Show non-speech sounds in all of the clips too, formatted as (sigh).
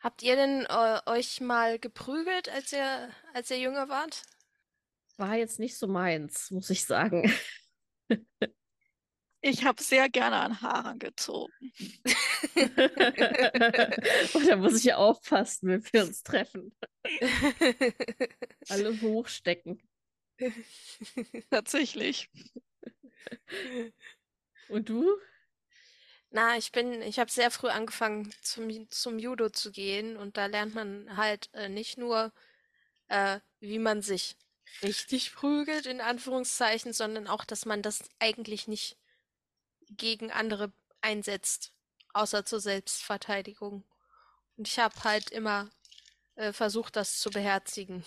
Habt ihr denn äh, euch mal geprügelt, als ihr, als ihr jünger wart? War jetzt nicht so meins, muss ich sagen. Ich habe sehr gerne an Haaren gezogen. Und (laughs) da muss ich aufpassen, wenn wir uns treffen. (laughs) Alle hochstecken. Tatsächlich. Und du? Na, ich bin, ich habe sehr früh angefangen zum, zum Judo zu gehen und da lernt man halt äh, nicht nur, äh, wie man sich richtig prügelt, in Anführungszeichen, sondern auch, dass man das eigentlich nicht gegen andere einsetzt, außer zur Selbstverteidigung. Und ich habe halt immer äh, versucht, das zu beherzigen.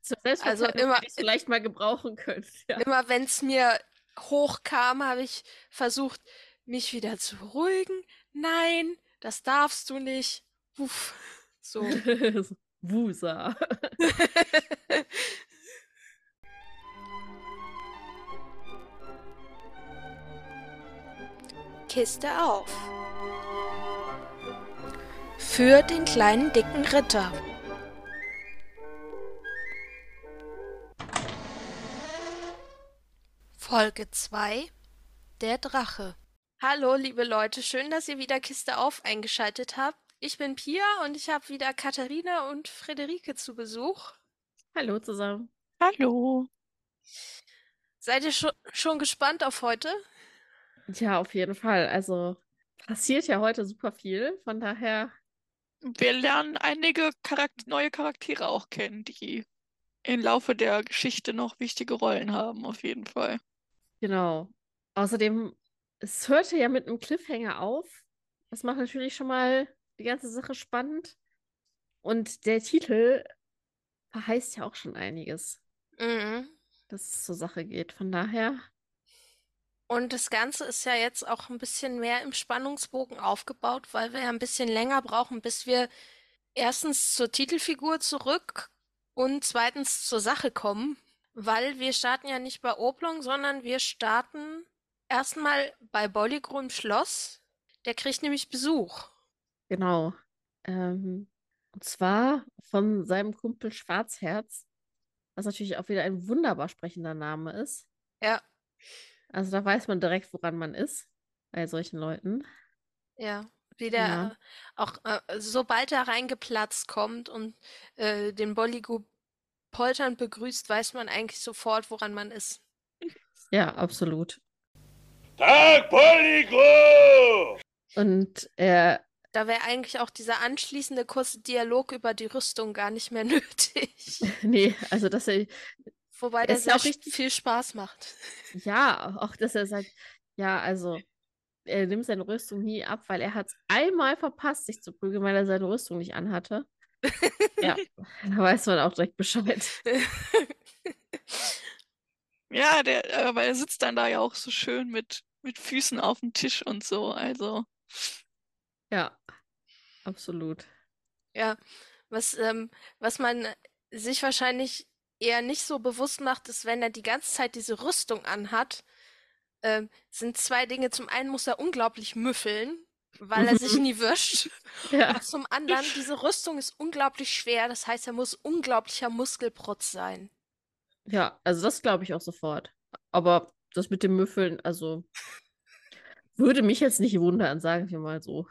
Zur also immer ich vielleicht mal gebrauchen können. Ja. Immer wenn es mir hochkam, habe ich versucht, mich wieder zu beruhigen. Nein, das darfst du nicht. Uff. (laughs) So. Wusa. (laughs) Kiste auf. Für den kleinen dicken Ritter. Folge 2 Der Drache. Hallo, liebe Leute, schön, dass ihr wieder Kiste auf eingeschaltet habt. Ich bin Pia und ich habe wieder Katharina und Frederike zu Besuch. Hallo zusammen. Hallo. Seid ihr schon, schon gespannt auf heute? Ja, auf jeden Fall. Also passiert ja heute super viel. Von daher. Wir lernen einige Charakter neue Charaktere auch kennen, die im Laufe der Geschichte noch wichtige Rollen haben, auf jeden Fall. Genau. Außerdem, es hörte ja mit einem Cliffhanger auf. Das macht natürlich schon mal die ganze Sache spannend. Und der Titel verheißt ja auch schon einiges. Mhm. Dass es zur Sache geht. Von daher und das Ganze ist ja jetzt auch ein bisschen mehr im Spannungsbogen aufgebaut, weil wir ja ein bisschen länger brauchen, bis wir erstens zur Titelfigur zurück und zweitens zur Sache kommen, weil wir starten ja nicht bei Oblong, sondern wir starten erstmal bei Bolligro im Schloss. Der kriegt nämlich Besuch. Genau. Ähm, und zwar von seinem Kumpel Schwarzherz, was natürlich auch wieder ein wunderbar sprechender Name ist. Ja. Also da weiß man direkt, woran man ist bei solchen Leuten. Ja, wie der ja. äh, auch äh, sobald er reingeplatzt kommt und äh, den Bolligo polternd begrüßt, weiß man eigentlich sofort, woran man ist. Ja, absolut. Tag, Bolligo! Und er. Da wäre eigentlich auch dieser anschließende kurze Dialog über die Rüstung gar nicht mehr (laughs) nötig. (laughs) nee, also dass er Wobei der sehr auch richtig viel Spaß macht. (laughs) Ja, auch dass er sagt, ja, also er nimmt seine Rüstung nie ab, weil er hat es einmal verpasst, sich zu prügeln, weil er seine Rüstung nicht anhatte. ja, da weiß man auch direkt Bescheid. ja, der, aber er sitzt dann da ja auch so schön mit, mit Füßen auf dem Tisch und so, also. Ja, absolut. Ja, was, ähm, was man sich wahrscheinlich eher nicht so bewusst macht, ist, wenn er die ganze Zeit diese Rüstung anhat, äh, sind zwei Dinge. Zum einen muss er unglaublich müffeln, weil er sich nie wischt. (laughs) Ja. Und zum anderen, diese Rüstung ist unglaublich schwer, das heißt, er muss unglaublicher Muskelprotz sein. Ja, also das glaube ich auch sofort. Aber das mit dem Müffeln, also würde mich jetzt nicht wundern, sagen wir mal so.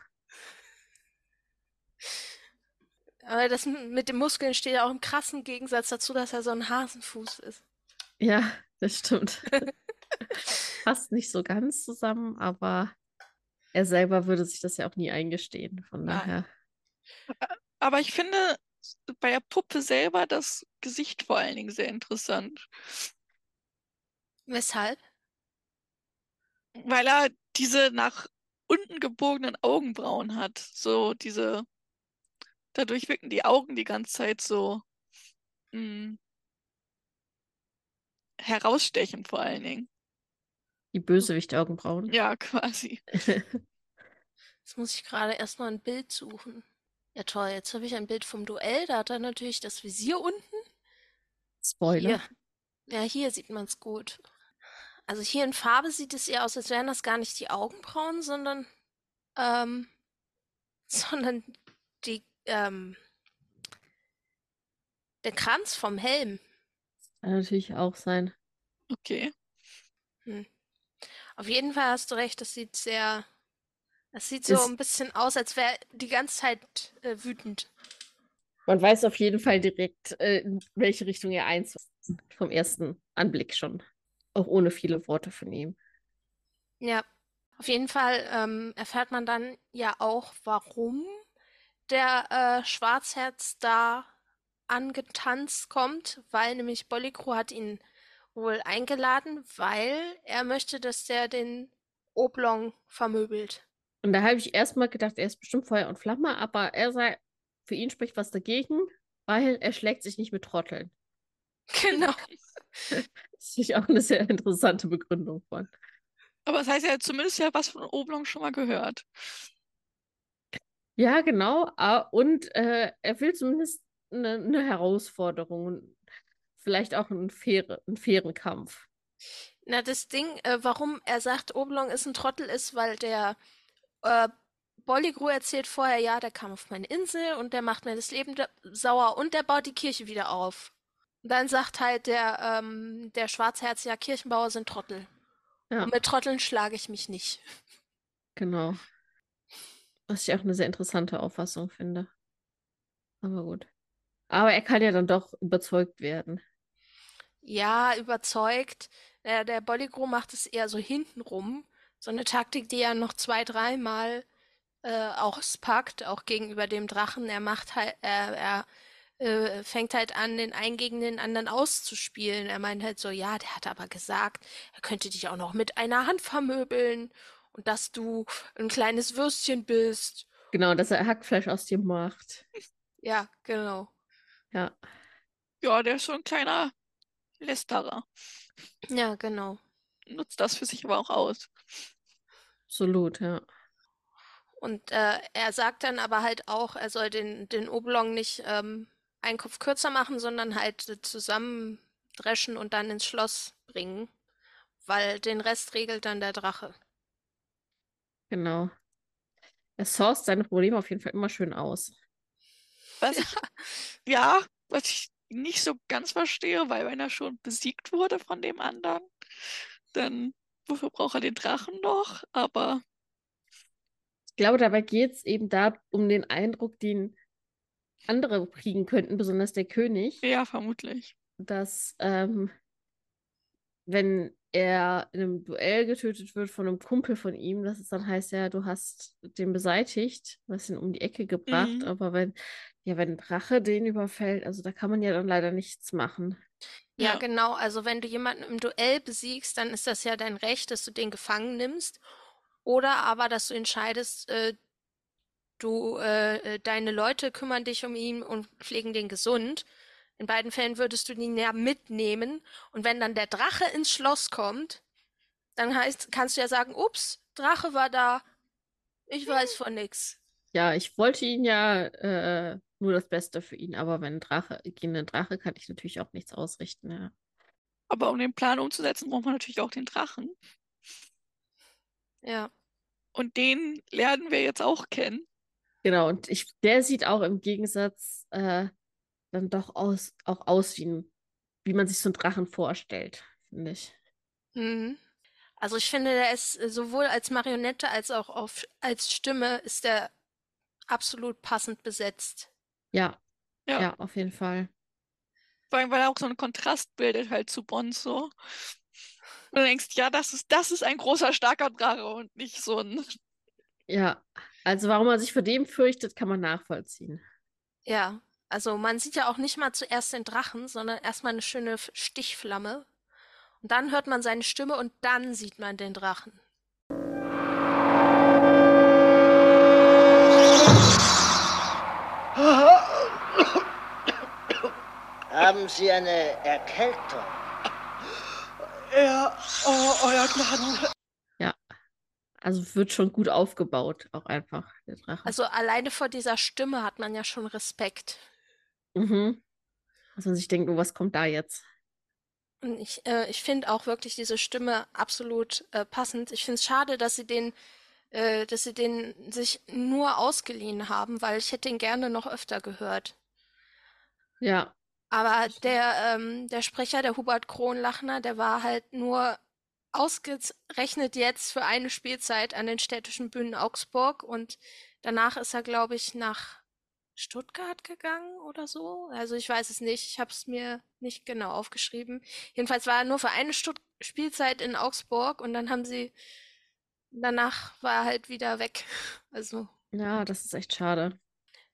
Aber das mit den Muskeln steht ja auch im krassen Gegensatz dazu, dass er so ein Hasenfuß ist. Ja, das stimmt. (laughs) Passt nicht so ganz zusammen, aber er selber würde sich das ja auch nie eingestehen. Von daher. Aber ich finde bei der Puppe selber das Gesicht vor allen Dingen sehr interessant. Weshalb? Weil er diese nach unten gebogenen Augenbrauen hat. So diese Dadurch wirken die Augen die ganze Zeit so mh, hm, herausstechend vor allen Dingen. Die Bösewicht-Augenbrauen. Ja, quasi. (laughs) Jetzt muss ich gerade erstmal ein Bild suchen. Ja, toll. Jetzt habe ich ein Bild vom Duell. Da hat er natürlich das Visier unten. Spoiler. Hier. Ja, hier sieht man es gut. Also hier in Farbe sieht es eher aus, als wären das gar nicht die Augenbrauen, sondern, ähm, (laughs) sondern die, ähm, der Kranz vom Helm. Kann natürlich auch sein. Okay. Auf jeden Fall hast du recht, das sieht sehr. Das sieht so Ist- ein bisschen aus, als wäre die ganze Zeit äh, wütend. Man weiß auf jeden Fall direkt, äh, in welche Richtung er eins vom ersten Anblick schon. Auch ohne viele Worte von ihm. Ja, auf jeden Fall ähm, erfährt man dann ja auch, warum der äh, Schwarzherz da angetanzt kommt, weil nämlich Bollicro hat ihn wohl eingeladen, weil er möchte, dass der den Oblong vermöbelt. Und da habe ich erstmal gedacht, er ist bestimmt Feuer und Flamme, aber er sagt, für ihn spricht was dagegen, weil er schlägt sich nicht mit Trotteln. (laughs) Genau. Das ist auch eine sehr interessante Begründung von. Aber das heißt, er hat zumindest ja was von Oblong schon mal gehört. Ja, genau. ah, Und äh, er will zumindest eine, eine Herausforderung und vielleicht auch einen, faire, einen fairen Kampf. Na, das Ding, äh, warum er sagt, Oblong ist ein Trottel, ist, weil der äh, Bolligru erzählt vorher, ja, der kam auf meine Insel und der macht mir das Leben sauer und der baut die Kirche wieder auf. Und dann sagt halt der, ähm, der Schwarzherz, ja, Kirchenbauer sind Trottel. Ja. Und mit Trotteln schlage ich mich nicht. Genau. Was ich auch eine sehr interessante Auffassung finde. Aber gut. Aber er kann ja dann doch überzeugt werden. Ja, überzeugt. Der, der Bolligru macht es eher so hintenrum. So eine Taktik, die er noch zwei, dreimal äh, auspackt, auch gegenüber dem Drachen. Er macht halt, er, er äh, fängt halt an, den einen gegen den anderen auszuspielen. Er meint halt so, ja, der hat aber gesagt, er könnte dich auch noch mit einer Hand vermöbeln und dass du ein kleines Würstchen bist. Genau, dass er Hackfleisch aus dir macht. Ja, genau. Ja. Ja, der ist schon ein kleiner Lästerer. Ja, genau. Nutzt das für sich aber auch aus. Absolut, ja. Und äh, er sagt dann aber halt auch, er soll den, den Oblong nicht ähm, einen Kopf kürzer machen, sondern halt zusammendreschen und dann ins Schloss bringen, weil den Rest regelt dann der Drache. Genau. Er sourced seine Probleme auf jeden Fall immer schön aus. Was ich, ja, was ich nicht so ganz verstehe, weil wenn er schon besiegt wurde von dem anderen, dann wofür braucht er den Drachen noch? Aber Ich glaube, dabei geht es eben da um den Eindruck, den andere kriegen könnten, besonders der König, ja, vermutlich. dass ähm, wenn er in einem Duell getötet wird von einem Kumpel von ihm, dass es dann heißt, ja, du hast den beseitigt, du hast ihn um die Ecke gebracht, Mhm. aber wenn, ja, wenn ein Drache den überfällt, also da kann man ja dann leider nichts machen. Ja, Ja. genau. Also wenn du jemanden im Duell besiegst, dann ist das ja dein Recht, dass du den gefangen nimmst. Oder aber, dass du entscheidest, äh, du, äh, äh, deine Leute kümmern dich um ihn und pflegen den gesund. In beiden Fällen würdest du ihn ja mitnehmen. Und wenn dann der Drache ins Schloss kommt, dann heißt, kannst du ja sagen, ups, Drache war da. Ich weiß von nix. Ja, ich wollte ihn ja äh, nur das Beste für ihn, aber wenn ein Drache, gegen einen Drache kann ich natürlich auch nichts ausrichten, ja. Aber um den Plan umzusetzen, braucht man natürlich auch den Drachen. Ja. Und den lernen wir jetzt auch kennen. Genau, und ich, der sieht auch im Gegensatz äh, dann doch aus, auch aus wie, ein, wie man sich so einen Drachen vorstellt, finde ich. Mhm. Also ich finde, der ist äh, sowohl als Marionette als auch auf, als Stimme ist er absolut passend besetzt. Ja, Ja. ja, auf jeden Fall. Vor allem, weil er auch so einen Kontrast bildet halt zu Bonzo. Und du denkst, ja, das ist, das ist ein großer, starker Drache und nicht so ein. Ja, also warum man sich vor dem fürchtet, kann man nachvollziehen. Ja, also man sieht ja auch nicht mal zuerst den Drachen, sondern erstmal eine schöne Stichflamme. Und dann hört man seine Stimme und dann sieht man den Drachen. Haben Sie eine Erkältung? Ja, oh, euer Gnaden. Also wird schon gut aufgebaut, auch einfach, der Drache. Also alleine vor dieser Stimme hat man ja schon Respekt. Mhm. Dass man sich denkt, oh, was kommt da jetzt? Und ich, äh, ich finde auch wirklich diese Stimme absolut äh, passend. Ich finde es schade, dass sie den äh, dass sie den sich nur ausgeliehen haben, weil ich hätte ihn gerne noch öfter gehört. Ja, Aber der, ähm, der Sprecher, der Hubert Kronlachner, der war halt nur ausgerechnet jetzt für eine Spielzeit an den städtischen Bühnen Augsburg und danach ist er, glaube ich, nach Stuttgart gegangen oder so. Also ich weiß es nicht, ich habe es mir nicht genau aufgeschrieben. Jedenfalls war er nur für eine Stutt Spielzeit in Augsburg und dann haben sie, danach war er halt wieder weg. (laughs) Also ja, das ist echt schade.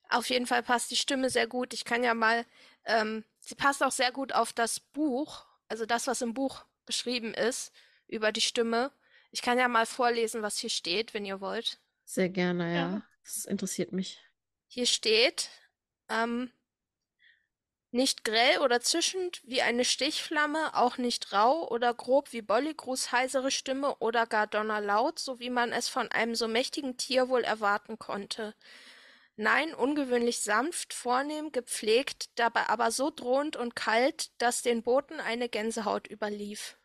auf jeden Fall passt die Stimme sehr gut. Ich kann ja mal, ähm, sie passt auch sehr gut auf das Buch, also das, was im Buch beschrieben ist über die Stimme. Ich kann ja mal vorlesen, was hier steht, wenn ihr wollt. Sehr gerne, Ja. ja. Das interessiert mich. Hier steht, ähm, nicht grell oder zischend wie eine Stichflamme, auch nicht rau oder grob wie Bolligrus heisere Stimme oder gar donnerlaut, so wie man es von einem so mächtigen Tier wohl erwarten konnte. Nein, ungewöhnlich sanft, vornehm, gepflegt, dabei aber so drohend und kalt, dass den Boten eine Gänsehaut überlief.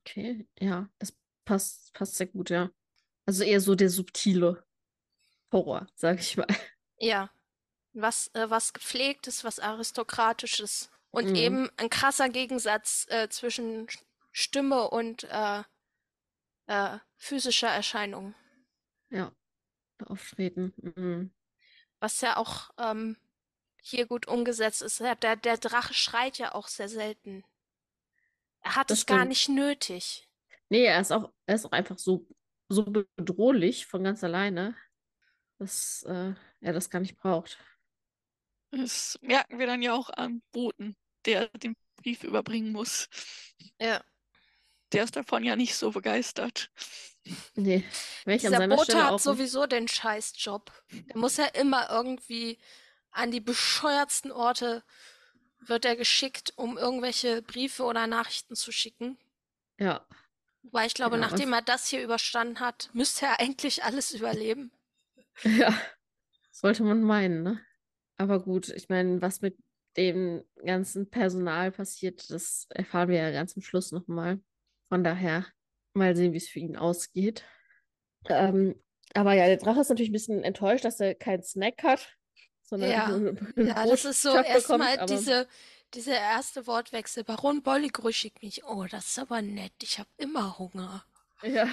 Okay, ja, das passt, passt sehr gut, ja. Also eher so der subtile Horror, (laughs) sag ich mal. Ja, was, äh, was Gepflegtes, was Aristokratisches. Und Mhm. eben ein krasser Gegensatz äh, zwischen Sch- Stimme und äh, äh, physischer Erscheinung. Ja, auftreten. Mhm. Was ja auch ähm, hier gut umgesetzt ist. Der, der Drache schreit ja auch sehr selten. Er hat Das es gar nicht nötig. Nee, er ist auch, er ist auch einfach so, so bedrohlich von ganz alleine, dass äh, er das gar nicht braucht. Das merken wir dann ja auch am Boten, der den Brief überbringen muss. Ja. Der ist davon ja nicht so begeistert. Nee, Dieser Bote Stelle hat sowieso den Scheißjob. Der muss ja immer irgendwie an die bescheuertsten Orte wird er geschickt, um irgendwelche Briefe oder Nachrichten zu schicken. Ja, Wobei ich glaube, Genau, nachdem er das hier überstanden hat, müsste er eigentlich alles überleben. (laughs) ja, sollte man meinen, ne? Aber gut, ich meine, was mit dem ganzen Personal passiert, das erfahren wir ja ganz am Schluss nochmal. Von daher mal sehen, wie es für ihn ausgeht. Ähm, aber ja, der Drache ist natürlich ein bisschen enttäuscht, dass er keinen Snack hat, sondern Ja. (laughs) Ja, das ist so erstmal diese, dieser erste Wortwechsel. Baron Bolligru schickt mich. Oh, das ist aber nett. Ich habe immer Hunger. Ja,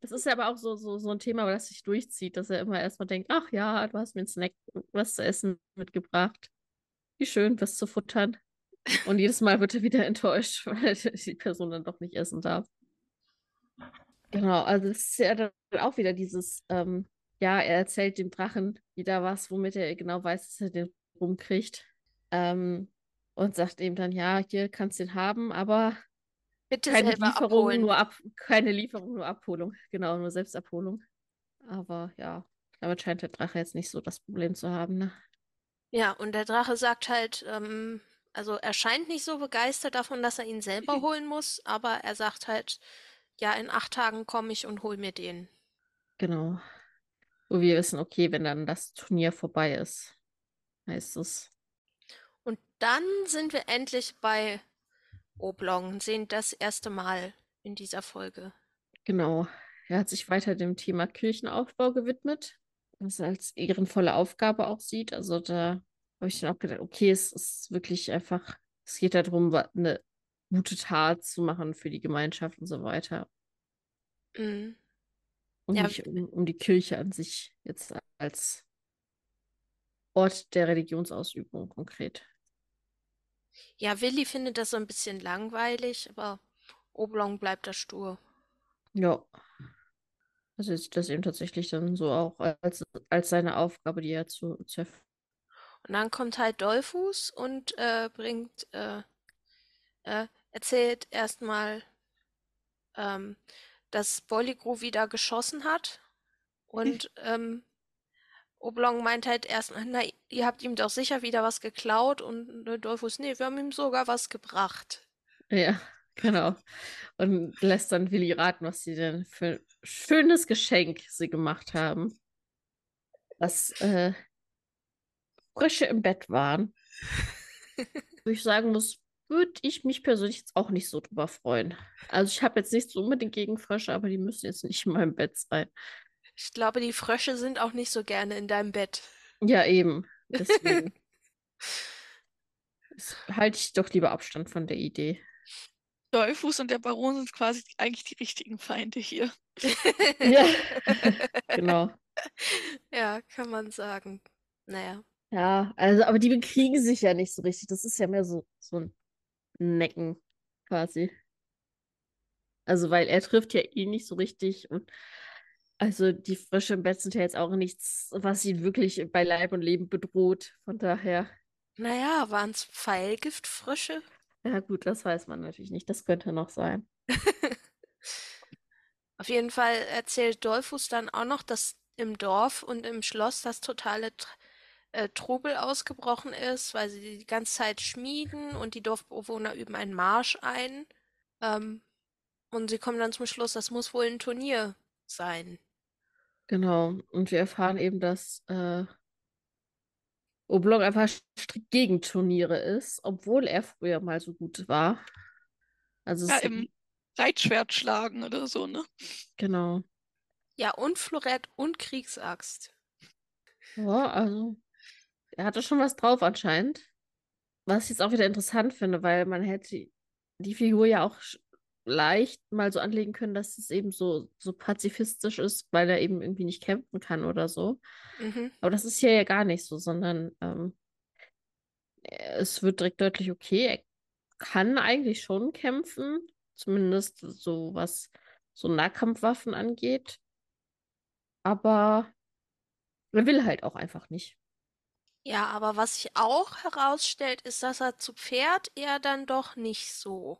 das ist ja aber auch so, so, so ein Thema, das sich durchzieht, dass er immer erstmal denkt, ach ja, du hast mir einen Snack, was zu essen mitgebracht. Wie schön, was zu futtern. Und jedes Mal wird er wieder (laughs) enttäuscht, (laughs) weil die Person dann doch nicht essen darf. Genau, also es ist ja dann auch wieder dieses, ähm, ja, er erzählt dem Drachen wieder was, womit er genau weiß, dass er den rumkriegt. Ähm, und sagt ihm dann, ja, hier kannst du den haben, aber Bitte keine Lieferung, abholen. nur ab, keine Lieferung, nur Abholung. Genau, nur Selbstabholung. Aber ja, damit scheint der Drache jetzt nicht so das Problem zu haben, ne? Ja, und der Drache sagt halt, ähm, also er scheint nicht so begeistert davon, dass er ihn selber (laughs) holen muss, aber er sagt halt, ja, in acht Tagen komme ich und hol mir den. Genau. Wo wir wissen, okay, wenn dann das Turnier vorbei ist, heißt es. Und dann sind wir endlich bei Oblong, sehen das erste Mal in dieser Folge. Genau. Er hat sich weiter dem Thema Kirchenaufbau gewidmet, was er als ehrenvolle Aufgabe auch sieht. Also da habe ich dann auch gedacht, okay, es ist wirklich einfach, es geht darum, eine gute Tat zu machen für die Gemeinschaft und so weiter. Mhm. Und Ja. nicht um, um die Kirche an sich jetzt als Ort der Religionsausübung konkret. Ja, Willi findet das so ein bisschen langweilig, aber Oblong bleibt da stur. Ja. Also sieht das eben tatsächlich dann so auch als, als seine Aufgabe, die er zu, zu Und dann kommt halt Dollfuß und äh, bringt, äh, äh, erzählt erstmal, ähm, dass Bolligru wieder geschossen hat. Und (laughs) ähm, Oblong meint halt erstmal, na, ihr habt ihm doch sicher wieder was geklaut. Und Dollfuß, nee, wir haben ihm sogar was gebracht. Ja, genau. Und lässt dann Willi raten, was sie denn für ein schönes Geschenk sie gemacht haben. Was äh, Frösche im Bett waren. (laughs) Wo ich sagen muss, würde ich mich persönlich jetzt auch nicht so drüber freuen. Also ich habe jetzt nichts unbedingt gegen Frösche, aber die müssen jetzt nicht in meinem Bett sein. Ich glaube, die Frösche sind auch nicht so gerne in deinem Bett. Ja, eben. Deswegen (laughs) halte ich doch lieber Abstand von der Idee. Dolphus und der Baron sind quasi eigentlich die richtigen Feinde hier. (laughs) Ja, (laughs) genau. Ja, kann man sagen. Naja. Ja, also, aber die bekriegen sich ja nicht so richtig. Das ist ja mehr so, so ein Necken quasi. Also, weil er trifft ja ihn nicht so richtig und also die Frösche im Bett sind ja jetzt auch nichts, was ihn wirklich bei Leib und Leben bedroht. Von daher, Naja, waren es Pfeilgiftfrösche? ja gut, das weiß man natürlich nicht. Das könnte noch sein. (laughs) Auf jeden Fall erzählt Dolphus dann auch noch, dass im Dorf und im Schloss das totale Tr- äh, Trubel ausgebrochen ist, weil sie die ganze Zeit schmieden und die Dorfbewohner üben einen Marsch ein. Ähm, und sie kommen dann zum Schluss, das muss wohl ein Turnier sein. Genau. Und wir erfahren eben, dass äh, Oblong einfach strikt gegen Turniere ist, obwohl er früher mal so gut war. Also Ja, im Reitschwert schlagen oder so, ne? genau. Ja, und Florett und Kriegsaxt. Ja, also er hatte schon was drauf anscheinend. Was ich jetzt auch wieder interessant finde, weil man hätte die Figur ja auch leicht mal so anlegen können, dass es eben so, so pazifistisch ist, weil er eben irgendwie nicht kämpfen kann oder so. Mhm. Aber das ist hier ja gar nicht so, sondern ähm, es wird direkt deutlich, okay, er kann eigentlich schon kämpfen, zumindest so was so Nahkampfwaffen angeht. Aber er will halt auch einfach nicht. Ja, aber was sich auch herausstellt, ist, dass er zu Pferd eher dann doch nicht so.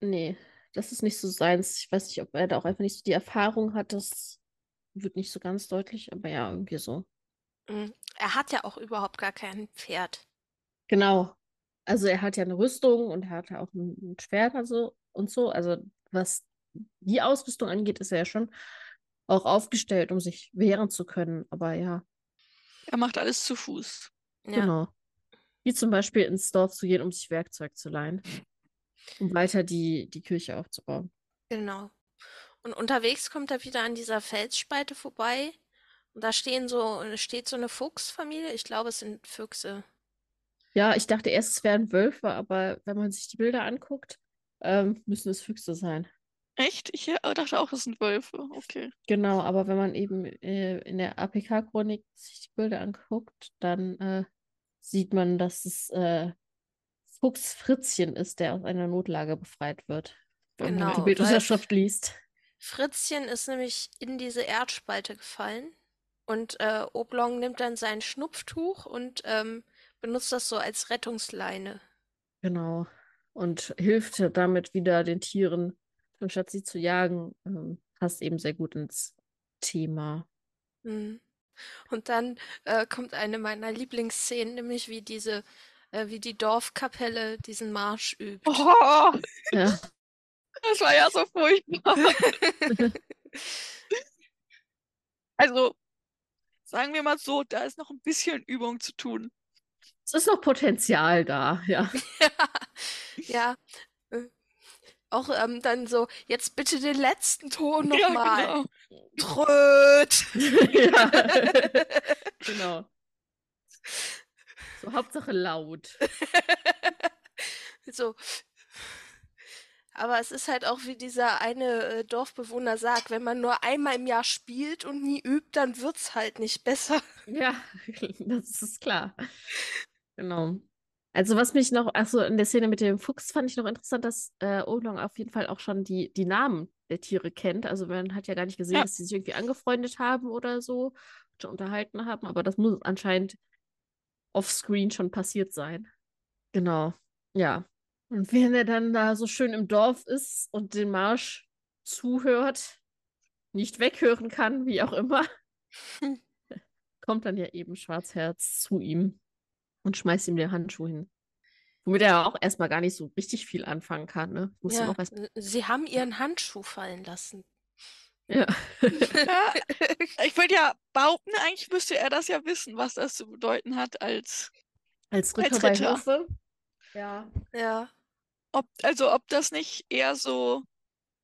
Nee, das ist nicht so seins. Ich weiß nicht, ob er da auch einfach nicht so die Erfahrung hat. Das wird nicht so ganz deutlich, aber ja, irgendwie so. Mm, Er hat ja auch überhaupt gar kein Pferd. Genau. Also er hat ja eine Rüstung und er hat ja auch ein, ein Schwert also und so. Also was die Ausrüstung angeht, ist er ja schon auch aufgestellt, um sich wehren zu können. Aber ja, Er macht alles zu Fuß. Ja, genau. Wie zum Beispiel ins Dorf zu gehen, um sich Werkzeug zu leihen, um weiter die, die Kirche aufzubauen. genau. Und unterwegs kommt er wieder an dieser Felsspalte vorbei. Und da stehen so, steht so eine Fuchsfamilie. Ich glaube, es sind Füchse. Ja, ich dachte erst, es wären Wölfe, aber wenn man sich die Bilder anguckt, ähm, müssen es Füchse sein. Echt? Ich äh, dachte auch, es sind Wölfe. Okay. Genau, aber wenn man eben äh, in der APK-Chronik sich die Bilder anguckt, dann äh, sieht man, dass es äh, Fuchs Fritzchen ist, der aus einer Notlage befreit wird. Wenn man die Genau, Bildunterschrift liest. Fritzchen ist nämlich in diese Erdspalte gefallen. Und äh, Oblong nimmt dann sein Schnupftuch und ähm, benutzt das so als Rettungsleine. Genau. Und hilft damit wieder den Tieren, anstatt sie zu jagen. Ähm, passt eben sehr gut ins Thema. Mhm. Und dann äh, kommt eine meiner Lieblingsszenen, nämlich wie diese, äh, wie die Dorfkapelle diesen Marsch übt. Oh, Ja, das war ja so furchtbar. (laughs) Also, sagen wir mal so, da ist noch ein bisschen Übung zu tun. es ist noch Potenzial da, ja. (laughs) Ja, auch ähm, dann so, jetzt bitte den letzten Ton Ja, nochmal. genau. Tröd. (laughs) Ja. Genau. So, Hauptsache laut. So. Aber es ist halt auch wie dieser eine äh, Dorfbewohner sagt, wenn man nur einmal im Jahr spielt und nie übt, dann wird's halt nicht besser. Ja, (laughs) das ist klar. Genau. Also was mich noch, achso, in der Szene mit dem Fuchs fand ich noch interessant, dass äh, Oolong auf jeden Fall auch schon die, die Namen der Tiere kennt. Also man hat ja gar nicht gesehen, Ja. dass sie sich irgendwie angefreundet haben oder so, schon unterhalten haben, aber das muss anscheinend offscreen schon passiert sein. Genau. Ja. Und wenn er dann da so schön im Dorf ist und den Marsch zuhört, nicht weghören kann, wie auch immer, (laughs) kommt dann ja eben Schwarzherz zu ihm und schmeißt ihm den Handschuh hin. Womit er auch erstmal gar nicht so richtig viel anfangen kann, ne? Muss ihm Ja, auch erst. n- sie haben ihren Handschuh fallen lassen. Ja. Ja, (laughs) ich würde ja behaupten, eigentlich müsste er das ja wissen, was das zu bedeuten hat als. Als Ritter Als Ritter. Hofe. Ja. Ja. Ob, also ob das nicht eher so,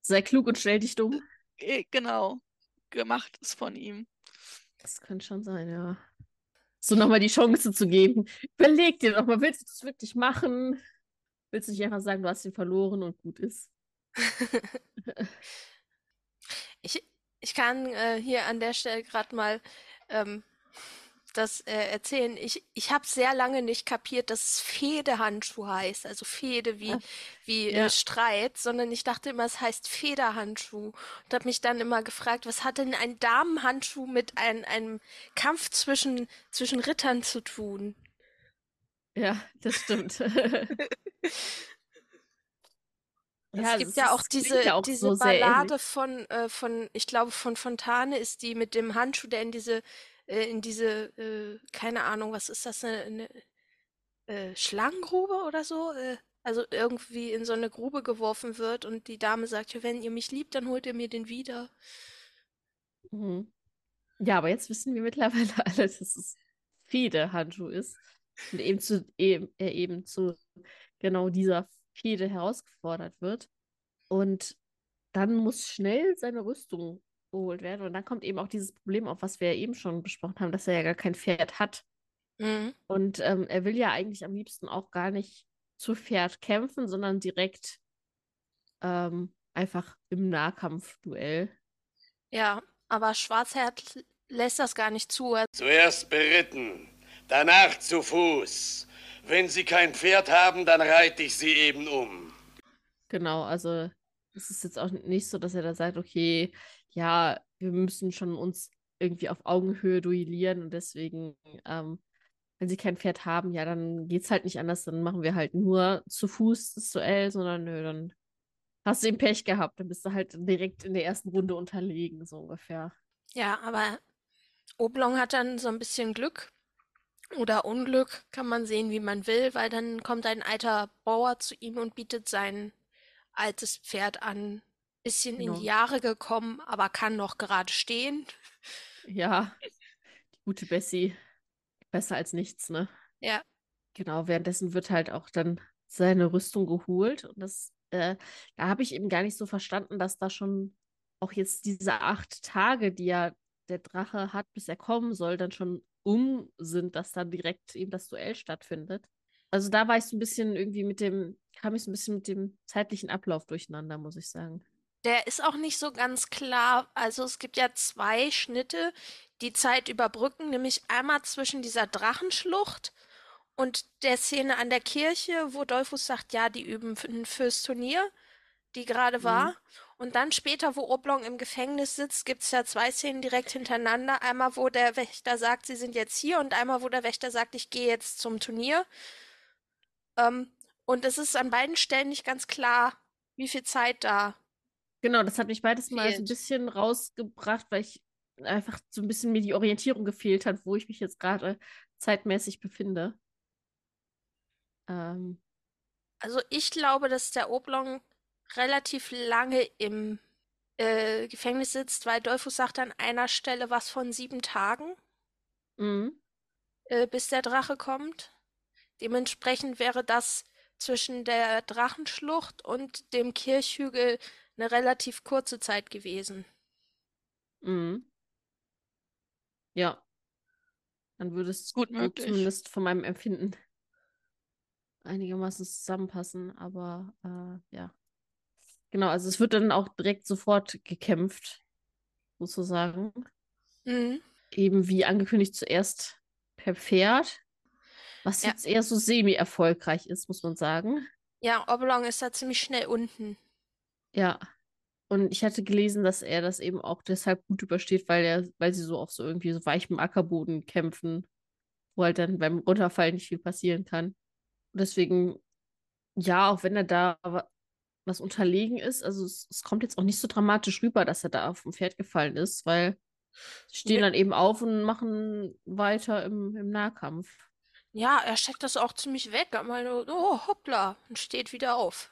Sei klug und stell dich dumm. eh, genau, gemacht ist von ihm. Das könnte schon sein, ja. So nochmal die Chance zu geben. Überleg dir doch mal, willst du das wirklich machen? Willst du nicht einfach sagen, du hast ihn verloren und gut ist? (laughs) Ich, ich kann äh, hier an der Stelle gerade mal ähm, das äh, erzählen. Ich, ich habe sehr lange nicht kapiert, dass es Fehdehandschuh heißt. Also Fehde wie, Ah, wie ja. äh, Streit, sondern ich dachte immer, es heißt Federhandschuh. Und habe mich dann immer gefragt, was hat denn ein Damenhandschuh mit ein, einem Kampf zwischen, zwischen Rittern zu tun? Ja, das stimmt. (laughs) Es Ja, gibt es ja auch diese, ja auch diese so Ballade von, äh, von, ich glaube, von Fontane ist die mit dem Handschuh, der in diese, äh, in diese, äh, keine Ahnung, was ist das, eine, eine äh, Schlangengrube oder so? Äh, also irgendwie in so eine Grube geworfen wird und die Dame sagt, ja, wenn ihr mich liebt, dann holt ihr mir den wieder. Mhm. Ja, aber jetzt wissen wir mittlerweile (laughs) alle, dass es Fehde-Handschuh ist. Und eben zu, eben, er eben zu genau dieser Fehde herausgefordert wird. Und dann muss schnell seine Rüstung geholt werden. Und dann kommt eben auch dieses Problem auf, was wir ja eben schon besprochen haben, dass er ja gar kein Pferd hat. Mhm. Und ähm, er will ja eigentlich am liebsten auch gar nicht zu Pferd kämpfen, sondern direkt ähm, einfach im Nahkampfduell. Ja, aber Schwarzherz lässt das gar nicht zu. Er Zuerst beritten, danach zu Fuß. Wenn Sie kein Pferd haben, dann reite ich Sie eben um. Genau, also es ist jetzt auch nicht so, dass er da sagt, okay, ja, wir müssen schon uns irgendwie auf Augenhöhe duellieren und deswegen, ähm, wenn sie kein Pferd haben, ja, dann geht's halt nicht anders, dann machen wir halt nur zu Fuß das Duell, sondern nö, dann hast du eben Pech gehabt, dann bist du halt direkt in der ersten Runde unterlegen, so ungefähr. Ja, aber Oblong hat dann so ein bisschen Glück oder Unglück, kann man sehen, wie man will, weil dann kommt ein alter Bauer zu ihm und bietet sein altes Pferd an. Bisschen in Genau. die Jahre gekommen, aber kann noch gerade stehen. Ja, die gute Bessie, besser als nichts, ne? Ja, Genau, währenddessen wird halt auch dann seine Rüstung geholt. Und das, äh, da habe ich eben gar nicht so verstanden, dass da schon auch jetzt diese acht Tage, die ja der Drache hat, bis er kommen soll, dann schon um sind, dass dann direkt eben das Duell stattfindet. Also da war ich so ein bisschen irgendwie mit dem, kam ich so ein bisschen mit dem zeitlichen Ablauf durcheinander, muss ich sagen. Der ist auch nicht so ganz klar. Also es gibt ja zwei Schnitte, die Zeit überbrücken, nämlich einmal zwischen dieser Drachenschlucht und der Szene an der Kirche, wo Dolphus sagt, ja, die üben fürs Turnier, die gerade war. Mhm. Und dann später, wo Oblong im Gefängnis sitzt, gibt es ja zwei Szenen direkt hintereinander. Einmal, wo der Wächter sagt, sie sind jetzt hier und einmal, wo der Wächter sagt, ich gehe jetzt zum Turnier. Ähm, und es ist an beiden Stellen nicht ganz klar, wie viel Zeit da. Genau, das hat mich beides mal so ein Fehlt. bisschen rausgebracht, weil ich einfach so ein bisschen mir die Orientierung gefehlt hat, wo ich mich jetzt gerade zeitmäßig befinde. Ähm, Also ich glaube, dass der Oblong relativ lange im äh, Gefängnis sitzt, weil Dolphus sagt an einer Stelle was von sieben Tagen, mhm. äh, bis der Drache kommt. Dementsprechend wäre das zwischen der Drachenschlucht und dem Kirchhügel eine relativ kurze Zeit gewesen. Mhm. Ja, dann würde es Gut so möglich. zumindest von meinem Empfinden einigermaßen zusammenpassen, aber äh, ja. Genau, also es wird dann auch direkt sofort gekämpft, sozusagen. Mhm. Eben wie angekündigt zuerst per Pferd, was Ja. jetzt eher so semi-erfolgreich ist, muss man sagen. Ja, Oblong ist da ziemlich schnell unten. Ja. Und ich hatte gelesen, dass er das eben auch deshalb gut übersteht, weil er, weil sie so auf so irgendwie so weichem Ackerboden kämpfen, wo halt dann beim Runterfallen nicht viel passieren kann. Und deswegen, ja, auch wenn er da wa- was unterlegen ist, also es, es kommt jetzt auch nicht so dramatisch rüber, dass er da auf dem Pferd gefallen ist, weil sie stehen Nee. dann eben auf und machen weiter im, im Nahkampf. Ja, er steckt das auch ziemlich weg. Er meint, oh, hoppla, und steht wieder auf.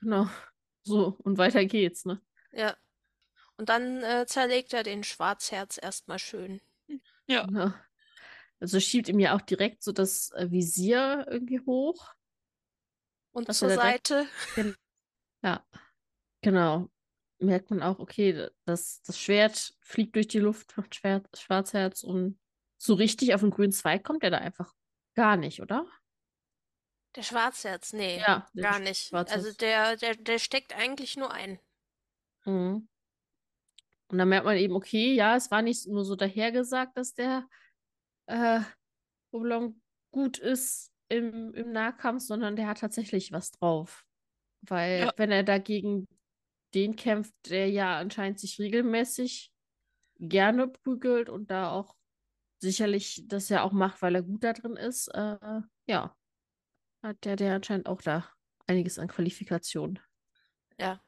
Genau. So, und weiter geht's, ne? Ja. Und dann äh, zerlegt er den Schwarzherz erstmal schön. Ja. Ja. Also schiebt ihm ja auch direkt so das äh, Visier irgendwie hoch. Und zur da direkt- Seite. (laughs) Ja, genau. Merkt man auch, okay, das, das Schwert fliegt durch die Luft von Schwer Schwarzherz und so richtig auf den grünen Zweig kommt er da einfach gar nicht, oder? Der Schwarzherz, nee, Ja, gar nicht. Schwarzherz. Also der, der, der steckt eigentlich nur ein. Mhm. Und dann merkt man eben, okay, ja, es war nicht nur so dahergesagt, dass der äh, Oblong gut ist im, im Nahkampf, sondern der hat tatsächlich was drauf. Weil Ja. wenn er dagegen den kämpft, der ja anscheinend sich regelmäßig gerne prügelt und da auch sicherlich das ja auch macht, weil er gut da drin ist, äh, ja, hat der, der anscheinend auch da einiges an Qualifikationen. Ja.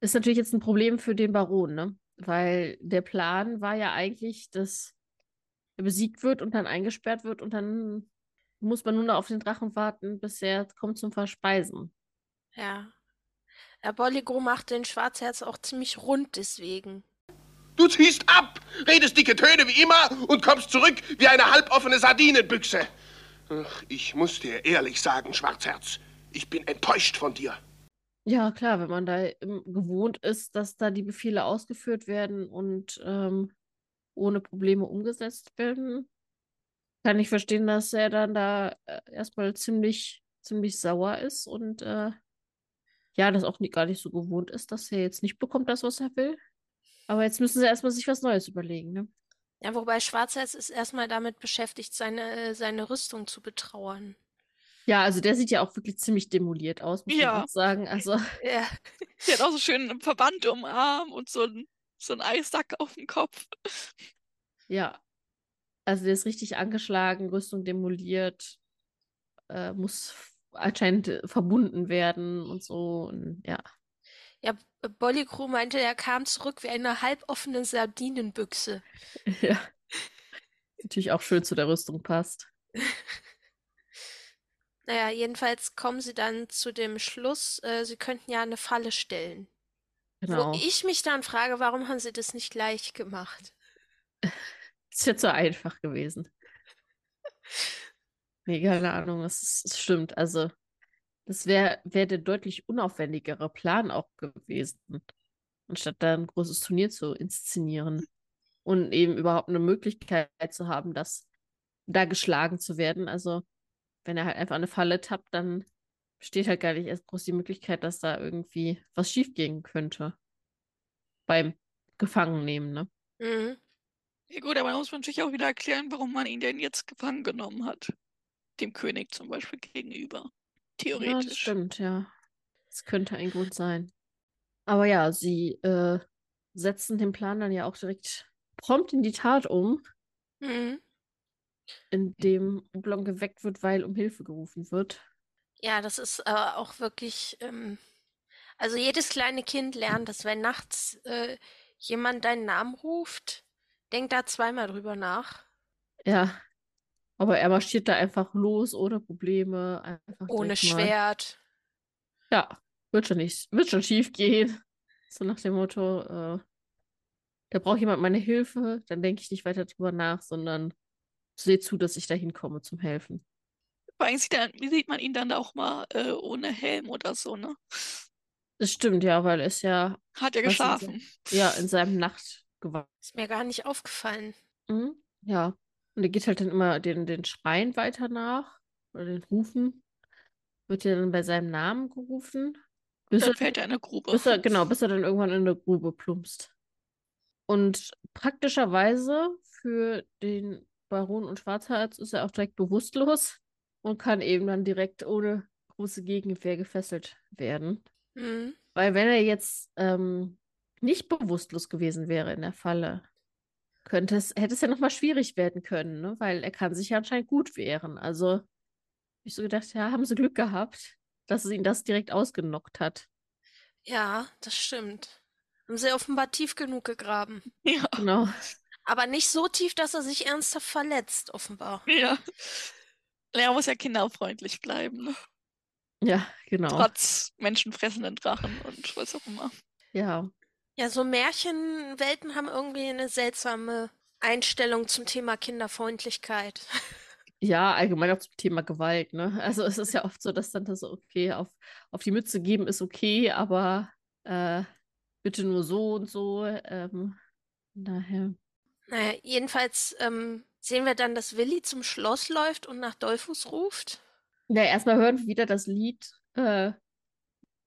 Ist natürlich jetzt ein Problem für den Baron, ne? Weil der Plan war ja eigentlich, dass er besiegt wird und dann eingesperrt wird und dann muss man nur noch auf den Drachen warten, bis er kommt zum Verspeisen. Ja. Der Bolligo macht den Schwarzherz auch ziemlich rund deswegen. Du ziehst ab, redest dicke Töne wie immer und kommst zurück wie eine halboffene Sardinenbüchse. Ach, ich muss dir ehrlich sagen, Schwarzherz, ich bin enttäuscht von dir. Ja, klar, wenn man da gewohnt ist, dass da die Befehle ausgeführt werden und ähm, ohne Probleme umgesetzt werden, kann ich verstehen, dass er dann da äh, erstmal ziemlich, ziemlich sauer ist und äh, ja, das auch nie, gar nicht so gewohnt ist, dass er jetzt nicht bekommt, das, was er will. Aber jetzt müssen sie erstmal sich was Neues überlegen, ne? Ja, wobei Schwarzherz ist erstmal damit beschäftigt, seine, seine Rüstung zu betrauern. Ja, also der sieht ja auch wirklich ziemlich demoliert aus, muss man Ja. auch sagen. Also, (laughs) Ja. Sie hat auch so schön einen Verband um den Arm und so einen, so einen Eissack auf dem Kopf. ja. Also der ist richtig angeschlagen, Rüstung demoliert, äh, muss anscheinend äh, verbunden werden und so. Und ja. Ja, B- Bolligro meinte, er kam zurück wie eine halboffene Sardinenbüchse. Ja. Natürlich auch schön zu der Rüstung passt. (laughs) Naja, jedenfalls kommen sie dann zu dem Schluss, äh, sie könnten ja eine Falle stellen. Genau. Wo ich mich dann frage, warum haben sie das nicht gleich gemacht? (laughs) Ist jetzt so einfach gewesen. (laughs) Nee, keine Ahnung, es, es stimmt. Also, das wäre wär der deutlich unaufwendigere Plan auch gewesen, anstatt da ein großes Turnier zu inszenieren und eben überhaupt eine Möglichkeit zu haben, das da geschlagen zu werden. Also, wenn er halt einfach eine Falle tappt, dann besteht halt gar nicht erst groß die Möglichkeit, dass da irgendwie was schiefgehen könnte. Beim Gefangennehmen, ne? Mhm. Ja gut, aber da muss man natürlich auch wieder erklären, warum man ihn denn jetzt gefangen genommen hat. Dem König zum Beispiel gegenüber. Ja, das Theoretisch. stimmt, ja. Das könnte ein Grund sein. Aber ja, sie äh, setzen den Plan dann ja auch direkt prompt in die Tat um, Mhm. indem Oblong geweckt wird, weil um Hilfe gerufen wird. Ja, das ist äh, auch wirklich, ähm, also jedes kleine Kind lernt, dass wenn nachts äh, jemand deinen Namen ruft, denk da zweimal drüber nach. Ja, aber er marschiert da einfach los, ohne Probleme, Ohne direkt mal. Schwert. Ja, wird schon nicht, wird schon schief gehen. (laughs) So nach dem Motto, äh, da braucht jemand meine Hilfe, dann denke ich nicht weiter drüber nach, sondern sehe zu, dass ich da hinkomme zum Helfen. Vor allem sieht, er, sieht man ihn dann auch mal äh, ohne Helm oder so, ne? Das stimmt, ja, weil er ist ja, Hat er er? geschlafen. ja in seinem Nachtgewand. Ist mir gar nicht aufgefallen. Mhm, ja. Und er geht halt dann immer den, den Schreien weiter nach, oder den Rufen. Wird ja dann bei seinem Namen gerufen. Bis Dann er, fällt er in eine Grube. bis er, genau, bis er dann irgendwann in eine Grube plumpst. Und praktischerweise für den Baron und Schwarzherz ist er auch direkt bewusstlos und kann eben dann direkt ohne große Gegenwehr gefesselt werden. Mhm. Weil wenn er jetzt ähm, nicht bewusstlos gewesen wäre in der Falle, könnte es, hätte es ja nochmal schwierig werden können, ne? Weil er kann sich ja anscheinend gut wehren. Also ich so gedacht, ja, haben sie Glück gehabt, dass es ihn das direkt ausgenockt hat. Ja, das stimmt. Haben sie offenbar tief genug gegraben. (laughs) Ja, Genau. Aber nicht so tief, dass er sich ernsthaft verletzt, offenbar. ja. Er muss ja kinderfreundlich bleiben, ne? Ja, genau. Trotz menschenfressenden Drachen und was auch immer. Ja. Ja, so Märchenwelten haben irgendwie eine seltsame Einstellung zum Thema Kinderfreundlichkeit. (laughs) Ja, allgemein auch zum Thema Gewalt, ne? Also es ist ja oft so, dass dann das so, okay, auf, auf die Mütze geben ist okay, aber äh, bitte nur so und so. Ähm, daher. Naja, jedenfalls ähm, sehen wir dann, dass Willi zum Schloss läuft und nach Dolphus ruft. Ja, erstmal hören wir wieder das Lied äh,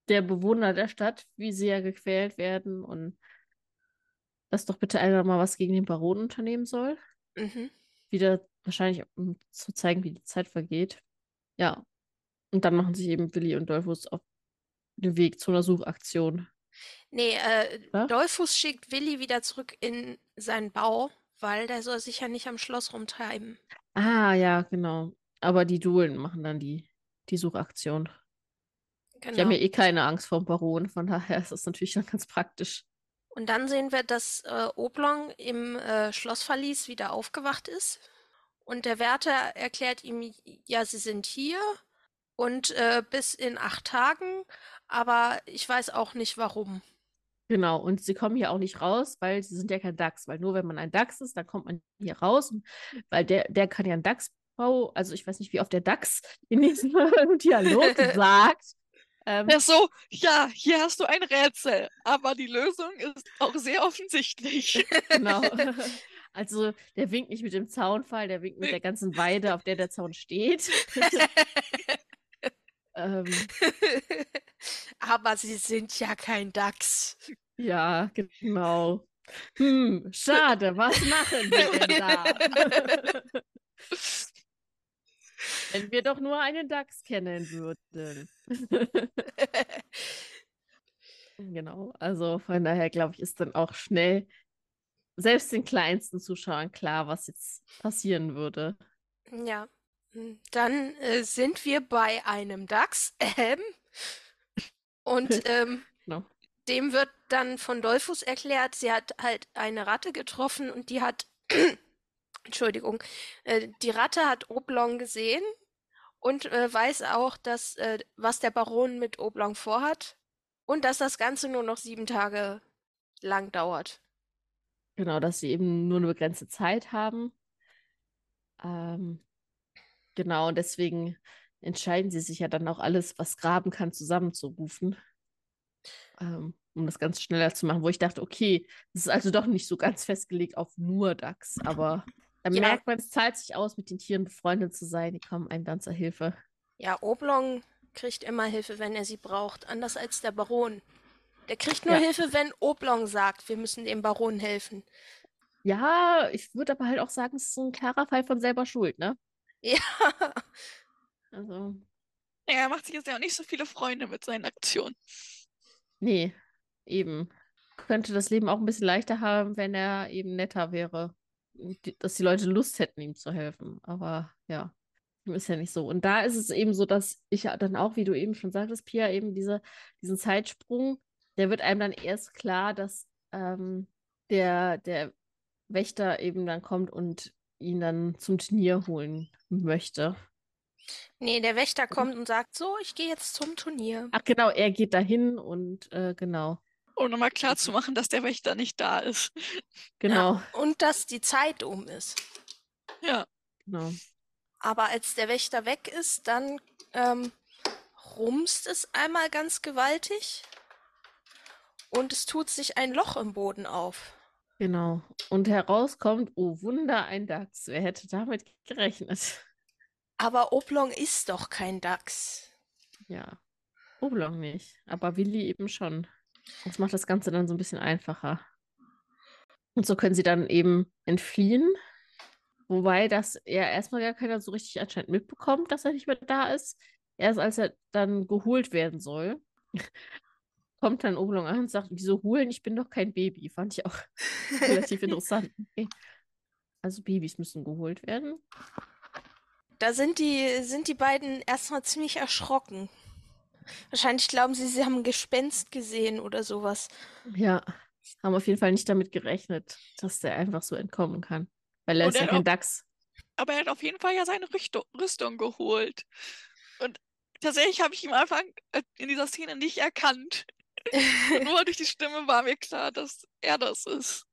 der Bewohner der Stadt, wie sie ja gequält werden und dass doch bitte einer mal was gegen den Baron unternehmen soll. Mhm. Wieder wahrscheinlich, um zu zeigen, wie die Zeit vergeht. Ja. Und dann machen sich eben Willi und Dolphus auf den Weg zu einer Suchaktion. Nee, äh, Ja? Dolphus schickt Willi wieder zurück in seinen Bau, weil der soll sich ja nicht am Schloss rumtreiben. Ah, ja, genau. Aber die Duellen machen dann die, die Suchaktion. Die haben Genau. ja eh keine Angst vor dem Baron, von daher ist das natürlich dann ganz praktisch. Und dann sehen wir, dass äh, Oblong im äh, Schlossverlies wieder aufgewacht ist. Und der Wärter erklärt ihm, ja, sie sind hier und äh, bis in acht Tagen, aber ich weiß auch nicht warum. Genau, und sie kommen hier auch nicht raus, weil sie sind ja kein Dachs, weil nur wenn man ein Dachs ist, dann kommt man hier raus, weil der, der kann ja einen Dachsbau, also ich weiß nicht, wie oft der Dachs in diesem (laughs) Dialog (laughs) sagt. Ähm, Ja, so, ja, hier hast du ein Rätsel, aber die Lösung ist auch sehr offensichtlich. (laughs) genau. (laughs) Also der winkt nicht mit dem Zaunfall, der winkt mit der ganzen Weide, auf der der Zaun steht. (laughs) ähm, aber sie sind ja kein Dachs. ja, genau. Hm, schade, was machen wir denn da? Wenn wir doch nur einen Dachs kennen würden. (laughs) Genau, also von daher glaube ich, ist dann auch schnell selbst den kleinsten Zuschauern klar, was jetzt passieren würde. Ja, hm, dann äh, sind wir bei einem Dachs. Ähm, und (laughs) ähm, Genau. dem wird dann von Dolphus erklärt, sie hat halt eine Ratte getroffen und die hat, (clears throat) Entschuldigung, äh, die Ratte hat Oblong gesehen und äh, weiß auch, dass äh, was der Baron mit Oblong vorhat und dass das Ganze nur noch sieben Tage lang dauert. Genau, dass sie eben nur eine begrenzte Zeit haben. Ähm, genau, und deswegen entscheiden sie sich ja dann auch alles, was graben kann, zusammenzurufen, ähm, um das ganz schneller zu machen, wo ich dachte, okay, das ist also doch nicht so ganz festgelegt auf nur Dachs, aber dann Ja. merkt man, es zahlt sich aus, mit den Tieren befreundet zu sein, die kommen einem dann zur Hilfe. Ja, Oblong kriegt immer Hilfe, wenn er sie braucht, anders als der Baron. Der kriegt nur Ja. Hilfe, wenn Oblong sagt, wir müssen dem Baron helfen. Ja, ich würde aber halt auch sagen, es ist so ein klarer Fall von selber Schuld, ne? Ja, Also, Ja, er macht sich jetzt ja auch nicht so viele Freunde mit seinen Aktionen. nee, eben. Könnte das Leben auch ein bisschen leichter haben, wenn er eben netter wäre. Dass die Leute Lust hätten, ihm zu helfen. Aber ja, ist ja nicht so. Und da ist es eben so, dass ich dann auch, wie du eben schon sagtest, Pia, eben diese, diesen Zeitsprung, der wird einem dann erst klar, dass ähm, der, der Wächter eben dann kommt und ihn dann zum Turnier holen möchte. nee, der Wächter kommt und sagt, so, ich gehe jetzt zum Turnier. Ach genau, er geht dahin und äh, genau, Um nochmal klarzumachen, dass der Wächter nicht da ist. genau, Und dass die Zeit um ist. Ja. genau. Aber als der Wächter weg ist, dann ähm, rumst es einmal ganz gewaltig und es tut sich ein Loch im Boden auf. Genau. Und herauskommt, oh Wunder, ein Dachs. Wer hätte damit gerechnet? Aber Oblong ist doch kein Dachs. Ja. Oblong nicht, aber Willi eben schon. Das macht das Ganze dann so ein bisschen einfacher. Und so können sie dann eben entfliehen. Wobei das ja erstmal gar keiner so richtig anscheinend mitbekommt, dass er nicht mehr da ist. Erst als er dann geholt werden soll, (laughs) kommt dann Oblong an und sagt, wieso holen? Ich bin doch kein Baby. Fand ich auch (laughs) relativ (laughs) interessant. Okay. Also Babys müssen geholt werden. Da sind die, sind die beiden erstmal ziemlich erschrocken. Wahrscheinlich glauben sie, sie haben ein Gespenst gesehen oder sowas. Ja, haben auf jeden Fall nicht damit gerechnet, dass der einfach so entkommen kann. Weil er Und ist ja kein Dachs. Aber er hat auf jeden Fall ja seine Rüsto Rüstung geholt. Und tatsächlich habe ich ihn am Anfang äh, in dieser Szene nicht erkannt. (laughs) Nur durch die Stimme war mir klar, dass er das ist.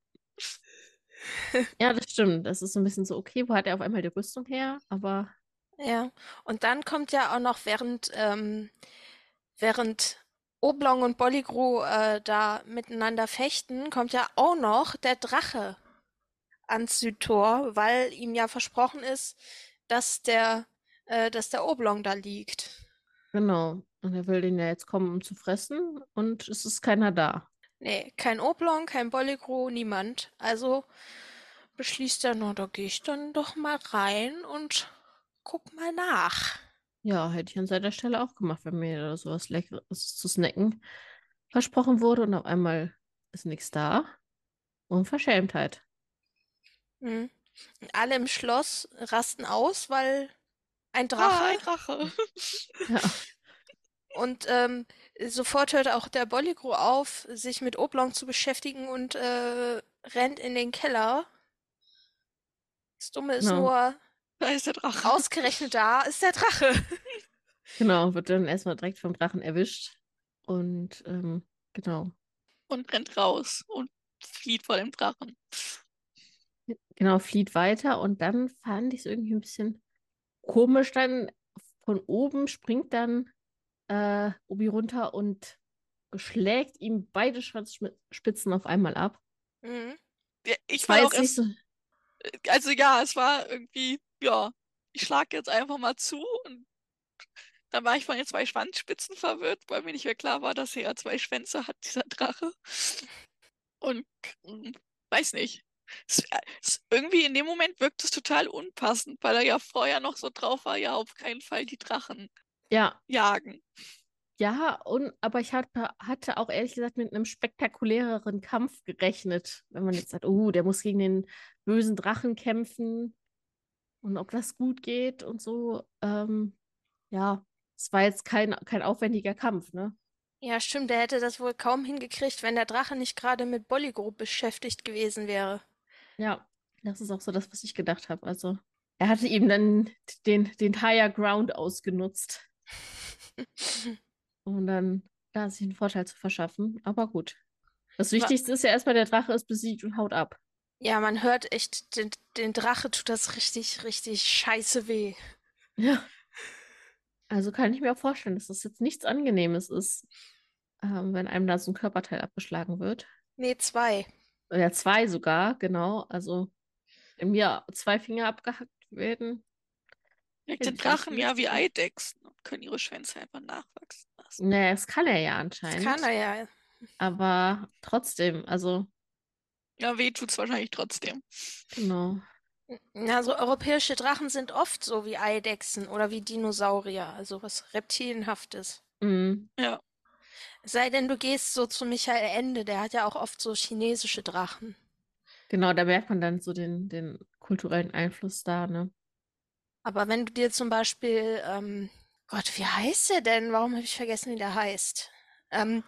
Ja, das stimmt. Das ist so ein bisschen so, okay, wo hat er auf einmal die Rüstung her? Aber Ja, und dann kommt ja auch noch, während, ähm, während Oblong und Bolligru äh, da miteinander fechten, kommt ja auch noch der Drache ans Südtor, weil ihm ja versprochen ist, dass der, äh, dass der Oblong da liegt. genau. Und er will den ja jetzt kommen, um zu fressen. Und es ist keiner da. Nee, kein Oblong, kein Bolligru, niemand. Also beschließt er, na, da gehe ich dann doch mal rein und guck mal nach. Ja, hätte ich an seiner Stelle auch gemacht, wenn mir da sowas Leckeres zu snacken versprochen wurde und auf einmal ist nichts da. Unverschämtheit. Mhm. Und alle im Schloss rasten aus, weil ein Ah, Drache ein Drache. (laughs) Ja. und ähm, sofort hört auch der Bolligru auf, sich mit Oblong zu beschäftigen und äh, rennt in den Keller. Das Dumme ist Genau. nur, Da ist der Drache. ausgerechnet da ist der Drache. Genau, wird dann erstmal direkt vom Drachen erwischt. Und ähm, genau. Und rennt raus und flieht vor dem Drachen. Genau, flieht weiter und dann fand ich es irgendwie ein bisschen komisch. Dann von oben springt dann äh, Obi runter und schlägt ihm beide Schwanzspitzen auf einmal ab. Mhm. Ja, ich Es war war auch erst, so. Also ja, es war irgendwie, ja, ich schlage jetzt einfach mal zu und dann war ich von den zwei Schwanzspitzen verwirrt, weil mir nicht mehr klar war, dass er ja zwei Schwänze hat, dieser Drache. Und weiß nicht. Es, es, irgendwie in dem Moment wirkt es total unpassend, weil er ja vorher noch so drauf war, ja, auf keinen Fall die Drachen Ja, jagen. Ja, und aber ich hatte, hatte auch ehrlich gesagt mit einem spektakuläreren Kampf gerechnet. Wenn man jetzt sagt, oh, der muss gegen den bösen Drachen kämpfen und ob das gut geht und so. Ähm, ja, es war jetzt kein, kein aufwendiger Kampf, ne? Ja, stimmt, der hätte das wohl kaum hingekriegt, wenn der Drache nicht gerade mit Bolligru beschäftigt gewesen wäre. Ja, das ist auch so das, was ich gedacht habe. Also, er hatte ihm dann den, den Higher Ground ausgenutzt, (laughs) um dann da sich einen Vorteil zu verschaffen. Aber gut. Das Wichtigste ist ja erstmal, der Drache ist besiegt und haut ab. Ja, man hört echt, den, den Drache tut das richtig, richtig scheiße weh. Ja. Also kann ich mir auch vorstellen, dass das jetzt nichts Angenehmes ist, ähm, wenn einem da so ein Körperteil abgeschlagen wird. Nee, zwei. Oder zwei sogar, genau. Also, wenn mir zwei Finger abgehackt werden. Nicht Drachen ja wie. Eidechsen und können ihre Schwänze einfach nachwachsen lassen. Naja, das kann er ja Das anscheinend. kann er ja. Aber trotzdem, also, Ja, weh tut's wahrscheinlich trotzdem. genau. Also europäische Drachen sind oft so wie Eidechsen oder wie Dinosaurier, also was Reptilienhaftes. Mhm. Ja. Es sei denn, du gehst so zu Michael Ende, der hat ja auch oft so chinesische Drachen. Genau, da merkt man dann so den, den kulturellen Einfluss da, ne? Aber wenn du dir zum Beispiel, ähm, Gott, wie heißt der denn? Warum habe ich vergessen, wie der heißt? Ähm,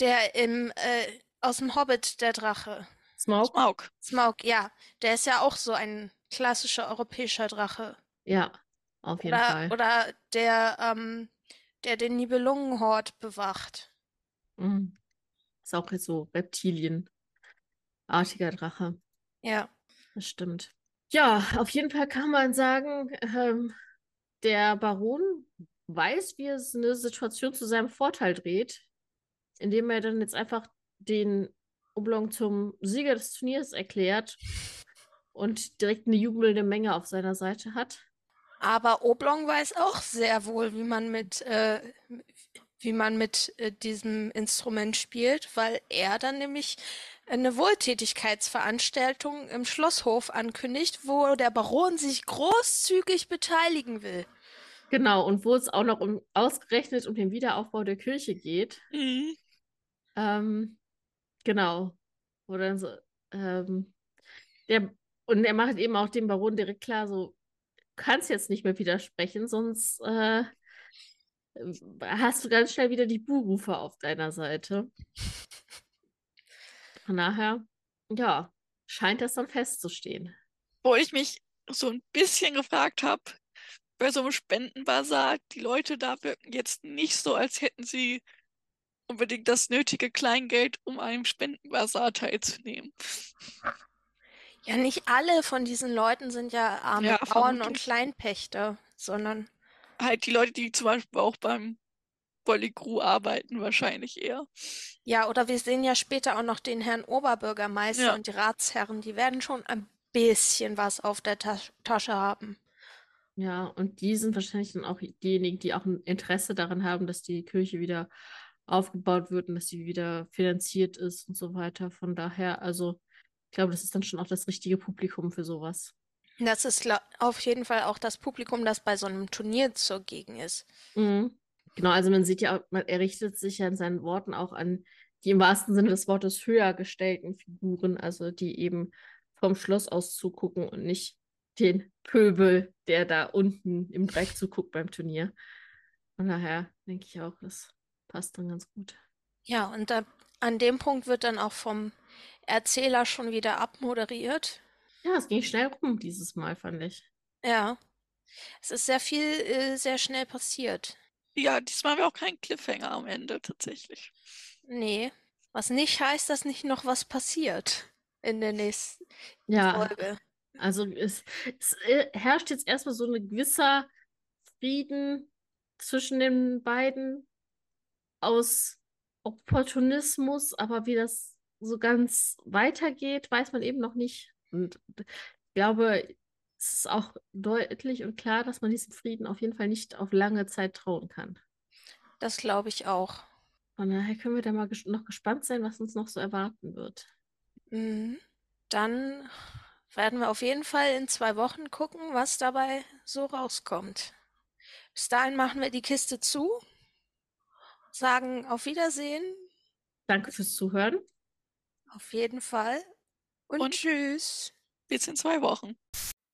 der im, äh, aus dem Hobbit, der Drache. Smaug? Smaug. Smaug, ja, der ist ja auch so ein klassischer europäischer Drache. Ja, auf jeden Oder, Fall. oder der, ähm, der den Nibelungenhort bewacht. Mhm. Ist auch jetzt so reptilienartiger Drache. Ja. Das stimmt. Ja, auf jeden Fall kann man sagen, ähm, der Baron weiß, wie es eine Situation zu seinem Vorteil dreht, indem er dann jetzt einfach den Oblong zum Sieger des Turniers erklärt und direkt eine jubelnde Menge auf seiner Seite hat. Aber Oblong weiß auch sehr wohl, wie man mit, äh, wie man mit äh, diesem Instrument spielt, weil er dann nämlich eine Wohltätigkeitsveranstaltung im Schlosshof ankündigt, wo der Baron sich großzügig beteiligen will. Genau, und wo es auch noch um ausgerechnet um den Wiederaufbau der Kirche geht. Mhm. Ähm, genau. Wo dann so, ähm, der, und er macht eben auch dem Baron direkt klar, so, du kannst jetzt nicht mehr widersprechen, sonst äh, hast du ganz schnell wieder die Buhrufe auf deiner Seite. (laughs) Von daher, ja, scheint das dann festzustehen. Wo ich mich so ein bisschen gefragt habe, bei so einem Spendenbasar, die Leute da wirken jetzt nicht so, als hätten sie unbedingt das nötige Kleingeld, um am Spendenbasar teilzunehmen. Ja, nicht alle von diesen Leuten sind ja arme Ja, Bauern und. Kleinpächter, sondern Halt die Leute, die zum Beispiel auch beim Polygru arbeiten, wahrscheinlich eher. ja, oder wir sehen ja später auch noch den Herrn Oberbürgermeister Ja. und die Ratsherren, die werden schon ein bisschen was auf der Tas Tasche haben. Ja, und die sind wahrscheinlich dann auch diejenigen, die auch ein Interesse daran haben, dass die Kirche wieder aufgebaut wird und dass sie wieder finanziert ist und so weiter. Von daher, also ich glaube, das ist dann schon auch das richtige Publikum für sowas. Das ist auf jeden Fall auch das Publikum, das bei so einem Turnier zugegen ist. Mhm. Genau, also man sieht ja, man, er richtet sich ja in seinen Worten auch an die im wahrsten Sinne des Wortes höher gestellten Figuren, also die eben vom Schloss aus zugucken und nicht den Pöbel, der da unten im Dreck zuguckt beim Turnier. Von daher denke ich auch, das passt dann ganz gut. Ja, und da, an dem Punkt wird dann auch vom Erzähler schon wieder abmoderiert. Ja, es ging schnell rum dieses Mal, fand ich. Ja, es ist sehr viel, äh, sehr schnell passiert. Ja, diesmal haben wir auch keinen Cliffhanger am Ende tatsächlich. Nee, was nicht heißt, dass nicht noch was passiert in der nächsten Ja, Folge. also es, es äh, herrscht jetzt erstmal so ein gewisser Frieden zwischen den beiden aus Opportunismus, aber wie das so ganz weitergeht, weiß man eben noch nicht. Und ich glaube, es ist auch deutlich und klar, dass man diesem Frieden auf jeden Fall nicht auf lange Zeit trauen kann. Das glaube ich auch. Von daher können wir da mal ges noch gespannt sein, was uns noch so erwarten wird. Mhm. Dann werden wir auf jeden Fall in zwei Wochen gucken, was dabei so rauskommt. Bis dahin machen wir die Kiste zu, sagen auf Wiedersehen, Danke fürs Zuhören. auf jeden Fall und, Und? tschüss. Bis in zwei Wochen.